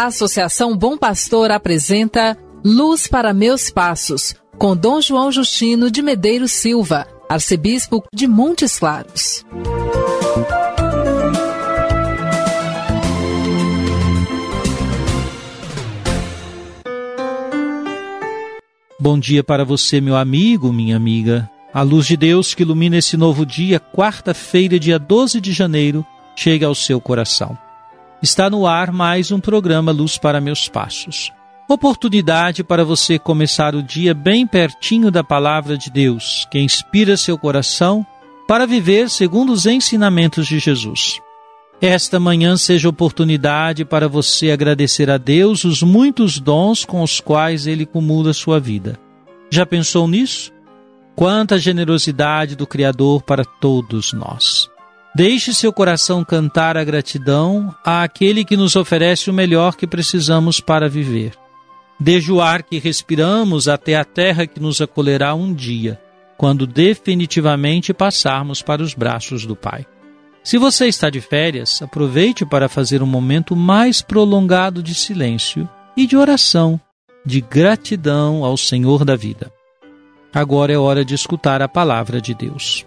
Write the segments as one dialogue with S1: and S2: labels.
S1: A Associação Bom Pastor apresenta Luz para Meus Passos, com Dom João Justino de Medeiros Silva, arcebispo de Montes Claros.
S2: Bom dia para você, meu amigo, minha amiga. A luz de Deus que ilumina esse novo dia, quarta-feira, dia 12 de janeiro, chega ao seu coração. Está no ar mais um programa Luz para Meus Passos. Oportunidade para você começar o dia bem pertinho da palavra de Deus, que inspira seu coração para viver segundo os ensinamentos de Jesus. Esta manhã seja oportunidade para você agradecer a Deus os muitos dons com os quais Ele cumula sua vida. Já pensou nisso? Quanta generosidade do Criador para todos nós. Deixe seu coração cantar a gratidão àquele que nos oferece o melhor que precisamos para viver. Desde o ar que respiramos até a terra que nos acolherá um dia, quando definitivamente passarmos para os braços do Pai. Se você está de férias, aproveite para fazer um momento mais prolongado de silêncio e de oração, de gratidão ao Senhor da vida. Agora é hora de escutar a palavra de Deus.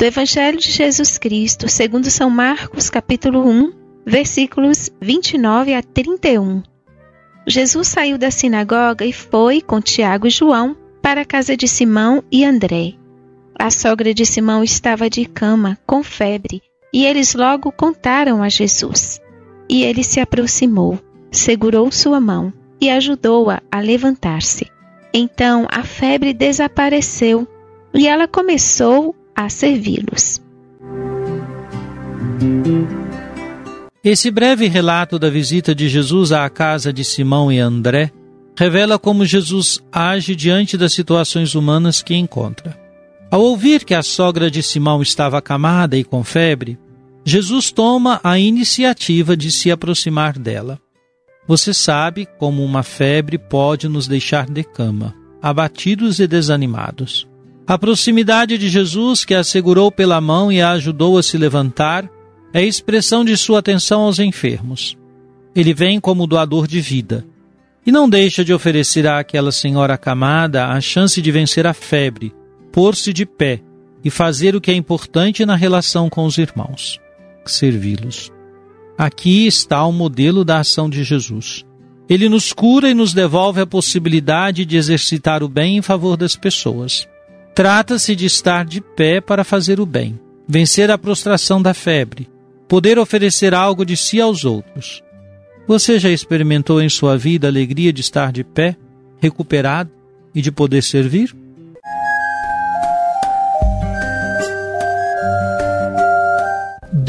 S3: Do Evangelho de Jesus Cristo, segundo São Marcos, capítulo 1, versículos 29 a 31. Jesus saiu da sinagoga e foi, com Tiago e João, para a casa de Simão e André. A sogra de Simão estava de cama, com febre, e eles logo contaram a Jesus. E ele se aproximou, segurou sua mão e ajudou-a a, a levantar-se. Então a febre desapareceu e ela começou a servi-los.
S2: Esse breve relato da visita de Jesus à casa de Simão e André revela como Jesus age diante das situações humanas que encontra. Ao ouvir que a sogra de Simão estava acamada e com febre, Jesus toma a iniciativa de se aproximar dela. Você sabe como uma febre pode nos deixar de cama, abatidos e desanimados. A proximidade de Jesus, que a segurou pela mão e a ajudou a se levantar, é expressão de sua atenção aos enfermos. Ele vem como doador de vida e não deixa de oferecer àquela senhora acamada a chance de vencer a febre, pôr-se de pé e fazer o que é importante na relação com os irmãos: servi-los. Aqui está o modelo da ação de Jesus. Ele nos cura e nos devolve a possibilidade de exercitar o bem em favor das pessoas. Trata-se de estar de pé para fazer o bem, vencer a prostração da febre, poder oferecer algo de si aos outros. Você já experimentou em sua vida a alegria de estar de pé, recuperado e de poder servir?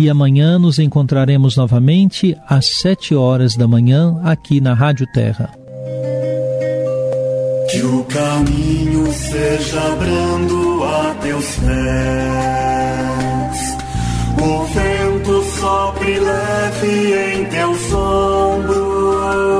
S2: e amanhã nos encontraremos novamente às sete horas da manhã aqui na Rádio Terra.
S4: Que o caminho seja brando a teus pés, o vento sopre leve em teus ombros.